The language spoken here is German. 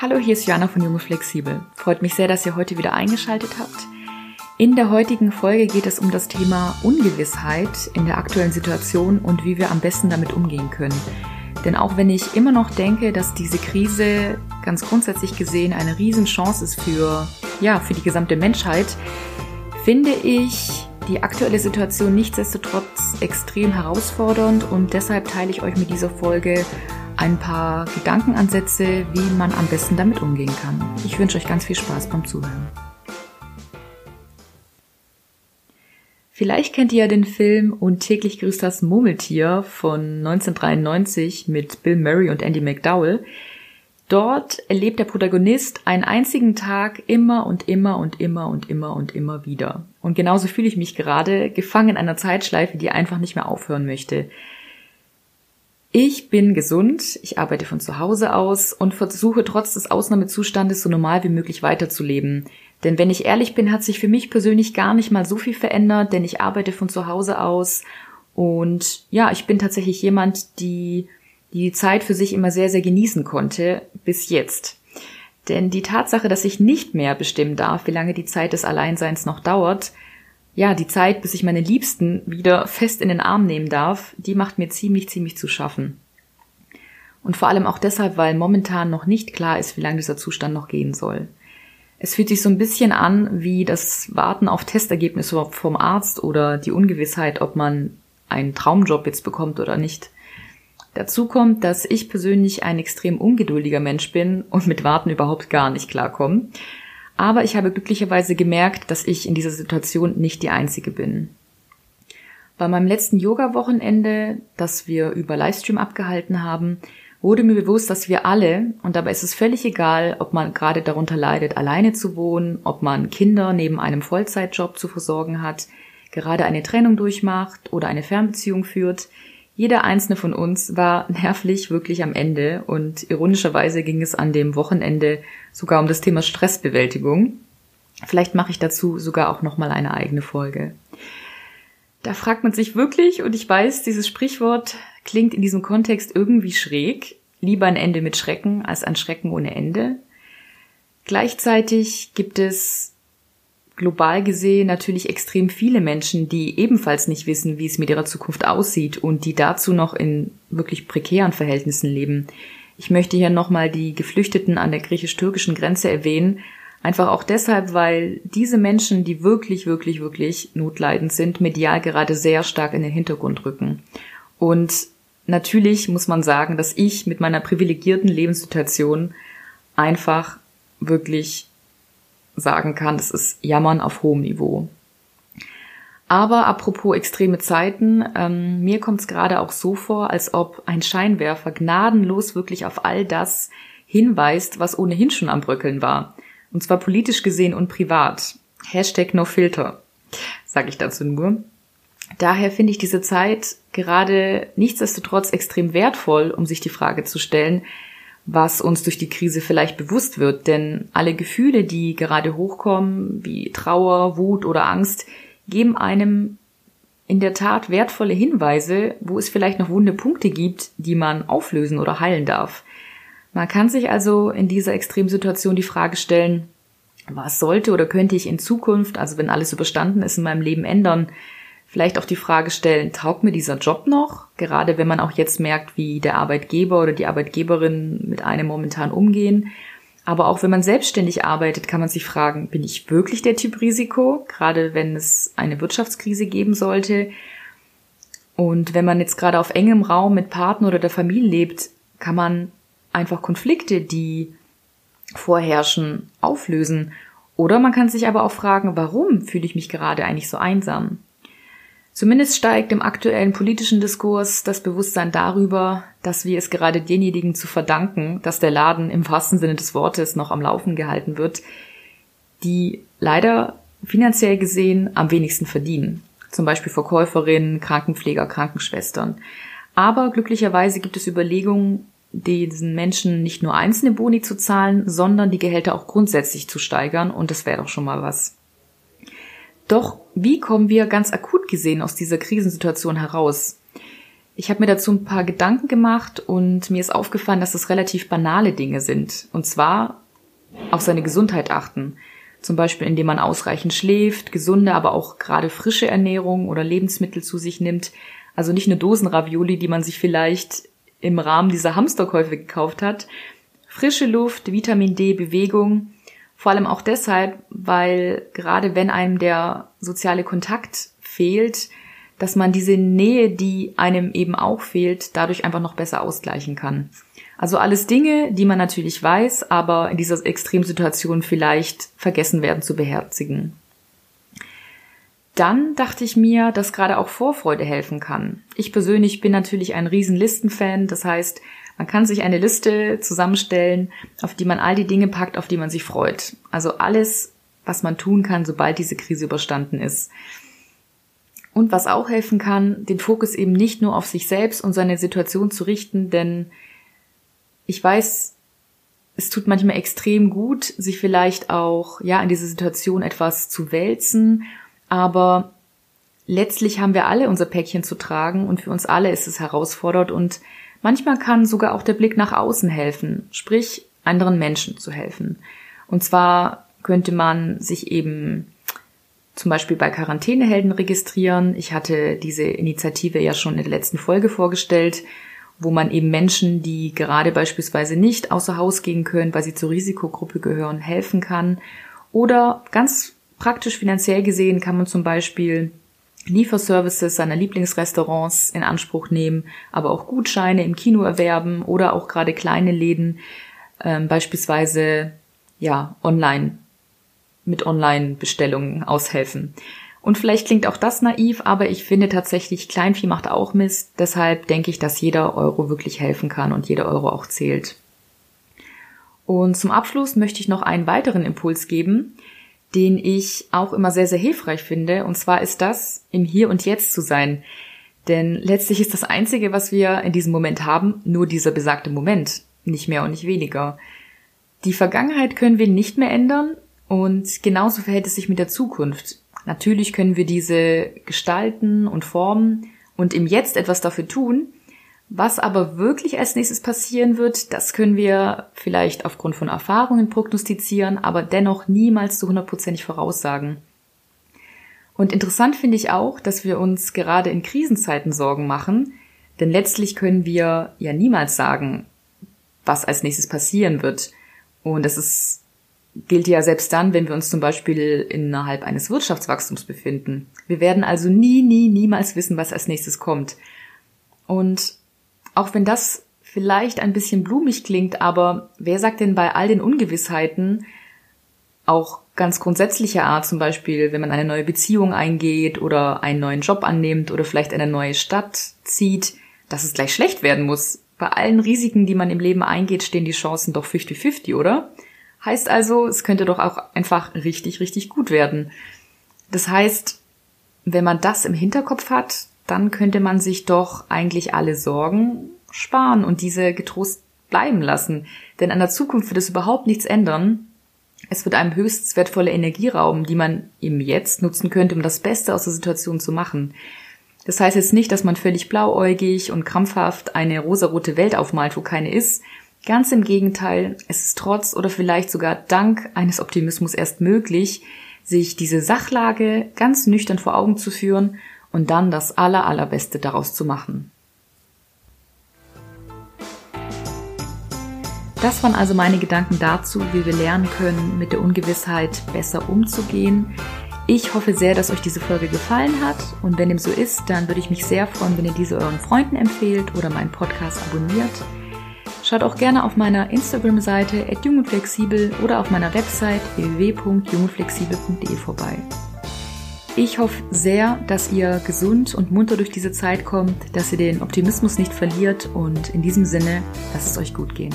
Hallo, hier ist Joanna von Junge Flexibel. Freut mich sehr, dass ihr heute wieder eingeschaltet habt. In der heutigen Folge geht es um das Thema Ungewissheit in der aktuellen Situation und wie wir am besten damit umgehen können. Denn auch wenn ich immer noch denke, dass diese Krise ganz grundsätzlich gesehen eine Riesenchance ist für, ja, für die gesamte Menschheit, finde ich die aktuelle Situation nichtsdestotrotz extrem herausfordernd und deshalb teile ich euch mit dieser Folge ein paar Gedankenansätze, wie man am besten damit umgehen kann. Ich wünsche euch ganz viel Spaß beim Zuhören. Vielleicht kennt ihr ja den Film Und täglich grüßt das Murmeltier von 1993 mit Bill Murray und Andy McDowell. Dort erlebt der Protagonist einen einzigen Tag immer und immer und immer und immer und immer wieder. Und genauso fühle ich mich gerade, gefangen in einer Zeitschleife, die einfach nicht mehr aufhören möchte. Ich bin gesund, ich arbeite von zu Hause aus und versuche trotz des Ausnahmezustandes so normal wie möglich weiterzuleben. Denn wenn ich ehrlich bin, hat sich für mich persönlich gar nicht mal so viel verändert, denn ich arbeite von zu Hause aus und ja, ich bin tatsächlich jemand, die die Zeit für sich immer sehr, sehr genießen konnte, bis jetzt. Denn die Tatsache, dass ich nicht mehr bestimmen darf, wie lange die Zeit des Alleinseins noch dauert, ja, die Zeit, bis ich meine Liebsten wieder fest in den Arm nehmen darf, die macht mir ziemlich, ziemlich zu schaffen. Und vor allem auch deshalb, weil momentan noch nicht klar ist, wie lange dieser Zustand noch gehen soll. Es fühlt sich so ein bisschen an wie das Warten auf Testergebnisse vom Arzt oder die Ungewissheit, ob man einen Traumjob jetzt bekommt oder nicht. Dazu kommt, dass ich persönlich ein extrem ungeduldiger Mensch bin und mit Warten überhaupt gar nicht klarkomme. Aber ich habe glücklicherweise gemerkt, dass ich in dieser Situation nicht die Einzige bin. Bei meinem letzten Yoga-Wochenende, das wir über Livestream abgehalten haben, wurde mir bewusst, dass wir alle, und dabei ist es völlig egal, ob man gerade darunter leidet, alleine zu wohnen, ob man Kinder neben einem Vollzeitjob zu versorgen hat, gerade eine Trennung durchmacht oder eine Fernbeziehung führt, jeder einzelne von uns war nervlich wirklich am Ende und ironischerweise ging es an dem Wochenende sogar um das Thema Stressbewältigung. Vielleicht mache ich dazu sogar auch noch mal eine eigene Folge. Da fragt man sich wirklich und ich weiß, dieses Sprichwort klingt in diesem Kontext irgendwie schräg. Lieber ein Ende mit Schrecken als ein Schrecken ohne Ende. Gleichzeitig gibt es global gesehen natürlich extrem viele Menschen, die ebenfalls nicht wissen, wie es mit ihrer Zukunft aussieht und die dazu noch in wirklich prekären Verhältnissen leben. Ich möchte hier nochmal die Geflüchteten an der griechisch-türkischen Grenze erwähnen, einfach auch deshalb, weil diese Menschen, die wirklich, wirklich, wirklich notleidend sind, medial gerade sehr stark in den Hintergrund rücken. Und natürlich muss man sagen, dass ich mit meiner privilegierten Lebenssituation einfach wirklich sagen kann, das ist Jammern auf hohem Niveau. Aber apropos extreme Zeiten, ähm, mir kommt es gerade auch so vor, als ob ein Scheinwerfer gnadenlos wirklich auf all das hinweist, was ohnehin schon am Bröckeln war. Und zwar politisch gesehen und privat. Hashtag no filter, sage ich dazu nur. Daher finde ich diese Zeit gerade nichtsdestotrotz extrem wertvoll, um sich die Frage zu stellen, was uns durch die Krise vielleicht bewusst wird. Denn alle Gefühle, die gerade hochkommen, wie Trauer, Wut oder Angst, geben einem in der Tat wertvolle Hinweise, wo es vielleicht noch wunde Punkte gibt, die man auflösen oder heilen darf. Man kann sich also in dieser Extremsituation die Frage stellen, was sollte oder könnte ich in Zukunft, also wenn alles überstanden ist, in meinem Leben ändern? Vielleicht auch die Frage stellen, taugt mir dieser Job noch? Gerade wenn man auch jetzt merkt, wie der Arbeitgeber oder die Arbeitgeberin mit einem momentan umgehen. Aber auch wenn man selbstständig arbeitet, kann man sich fragen, bin ich wirklich der Typ Risiko? Gerade wenn es eine Wirtschaftskrise geben sollte. Und wenn man jetzt gerade auf engem Raum mit Partner oder der Familie lebt, kann man einfach Konflikte, die vorherrschen, auflösen. Oder man kann sich aber auch fragen, warum fühle ich mich gerade eigentlich so einsam? Zumindest steigt im aktuellen politischen Diskurs das Bewusstsein darüber, dass wir es gerade denjenigen zu verdanken, dass der Laden im wahrsten Sinne des Wortes noch am Laufen gehalten wird, die leider finanziell gesehen am wenigsten verdienen. Zum Beispiel Verkäuferinnen, Krankenpfleger, Krankenschwestern. Aber glücklicherweise gibt es Überlegungen, diesen Menschen nicht nur einzelne Boni zu zahlen, sondern die Gehälter auch grundsätzlich zu steigern und das wäre doch schon mal was. Doch wie kommen wir ganz akut gesehen aus dieser Krisensituation heraus? Ich habe mir dazu ein paar Gedanken gemacht und mir ist aufgefallen, dass es relativ banale Dinge sind. Und zwar auf seine Gesundheit achten. Zum Beispiel, indem man ausreichend schläft, gesunde, aber auch gerade frische Ernährung oder Lebensmittel zu sich nimmt. Also nicht nur Dosenravioli, die man sich vielleicht im Rahmen dieser Hamsterkäufe gekauft hat. Frische Luft, Vitamin D, Bewegung. Vor allem auch deshalb, weil gerade wenn einem der soziale Kontakt fehlt, dass man diese Nähe, die einem eben auch fehlt, dadurch einfach noch besser ausgleichen kann. Also alles Dinge, die man natürlich weiß, aber in dieser Extremsituation vielleicht vergessen werden zu beherzigen. Dann dachte ich mir, dass gerade auch Vorfreude helfen kann. Ich persönlich bin natürlich ein Riesenlistenfan, das heißt, man kann sich eine Liste zusammenstellen, auf die man all die Dinge packt, auf die man sich freut. Also alles, was man tun kann, sobald diese Krise überstanden ist. Und was auch helfen kann, den Fokus eben nicht nur auf sich selbst und seine Situation zu richten, denn ich weiß, es tut manchmal extrem gut, sich vielleicht auch, ja, in diese Situation etwas zu wälzen, aber letztlich haben wir alle unser Päckchen zu tragen und für uns alle ist es herausfordernd und manchmal kann sogar auch der Blick nach außen helfen, sprich anderen Menschen zu helfen. Und zwar könnte man sich eben zum Beispiel bei Quarantänehelden registrieren. Ich hatte diese Initiative ja schon in der letzten Folge vorgestellt, wo man eben Menschen, die gerade beispielsweise nicht außer Haus gehen können, weil sie zur Risikogruppe gehören, helfen kann. Oder ganz praktisch finanziell gesehen kann man zum Beispiel Lieferservices seiner Lieblingsrestaurants in Anspruch nehmen, aber auch Gutscheine im Kino erwerben oder auch gerade kleine Läden, ähm, beispielsweise ja online mit Online-Bestellungen aushelfen. Und vielleicht klingt auch das naiv, aber ich finde tatsächlich, Kleinvieh macht auch Mist. Deshalb denke ich, dass jeder Euro wirklich helfen kann und jeder Euro auch zählt. Und zum Abschluss möchte ich noch einen weiteren Impuls geben, den ich auch immer sehr, sehr hilfreich finde. Und zwar ist das, im Hier und Jetzt zu sein. Denn letztlich ist das Einzige, was wir in diesem Moment haben, nur dieser besagte Moment. Nicht mehr und nicht weniger. Die Vergangenheit können wir nicht mehr ändern und genauso verhält es sich mit der Zukunft. Natürlich können wir diese gestalten und formen und im Jetzt etwas dafür tun. Was aber wirklich als nächstes passieren wird, das können wir vielleicht aufgrund von Erfahrungen prognostizieren, aber dennoch niemals zu hundertprozentig voraussagen. Und interessant finde ich auch, dass wir uns gerade in Krisenzeiten Sorgen machen, denn letztlich können wir ja niemals sagen, was als nächstes passieren wird. Und das ist gilt ja selbst dann, wenn wir uns zum Beispiel innerhalb eines Wirtschaftswachstums befinden. Wir werden also nie, nie, niemals wissen, was als nächstes kommt. Und auch wenn das vielleicht ein bisschen blumig klingt, aber wer sagt denn bei all den Ungewissheiten, auch ganz grundsätzlicher Art, zum Beispiel, wenn man eine neue Beziehung eingeht oder einen neuen Job annimmt oder vielleicht eine neue Stadt zieht, dass es gleich schlecht werden muss. Bei allen Risiken, die man im Leben eingeht, stehen die Chancen doch 50-50, oder? Heißt also, es könnte doch auch einfach richtig, richtig gut werden. Das heißt, wenn man das im Hinterkopf hat, dann könnte man sich doch eigentlich alle Sorgen sparen und diese getrost bleiben lassen. Denn an der Zukunft wird es überhaupt nichts ändern. Es wird einem höchst wertvolle Energie rauben, die man im Jetzt nutzen könnte, um das Beste aus der Situation zu machen. Das heißt jetzt nicht, dass man völlig blauäugig und krampfhaft eine rosarote Welt aufmalt, wo keine ist, Ganz im Gegenteil, es ist trotz oder vielleicht sogar dank eines Optimismus erst möglich, sich diese Sachlage ganz nüchtern vor Augen zu führen und dann das aller, allerbeste daraus zu machen. Das waren also meine Gedanken dazu, wie wir lernen können, mit der Ungewissheit besser umzugehen. Ich hoffe sehr, dass euch diese Folge gefallen hat und wenn dem so ist, dann würde ich mich sehr freuen, wenn ihr diese euren Freunden empfehlt oder meinen Podcast abonniert. Schaut auch gerne auf meiner Instagram-Seite @jungundflexibel oder auf meiner Website www.jungundflexibel.de vorbei. Ich hoffe sehr, dass ihr gesund und munter durch diese Zeit kommt, dass ihr den Optimismus nicht verliert und in diesem Sinne, lasst es euch gut gehen.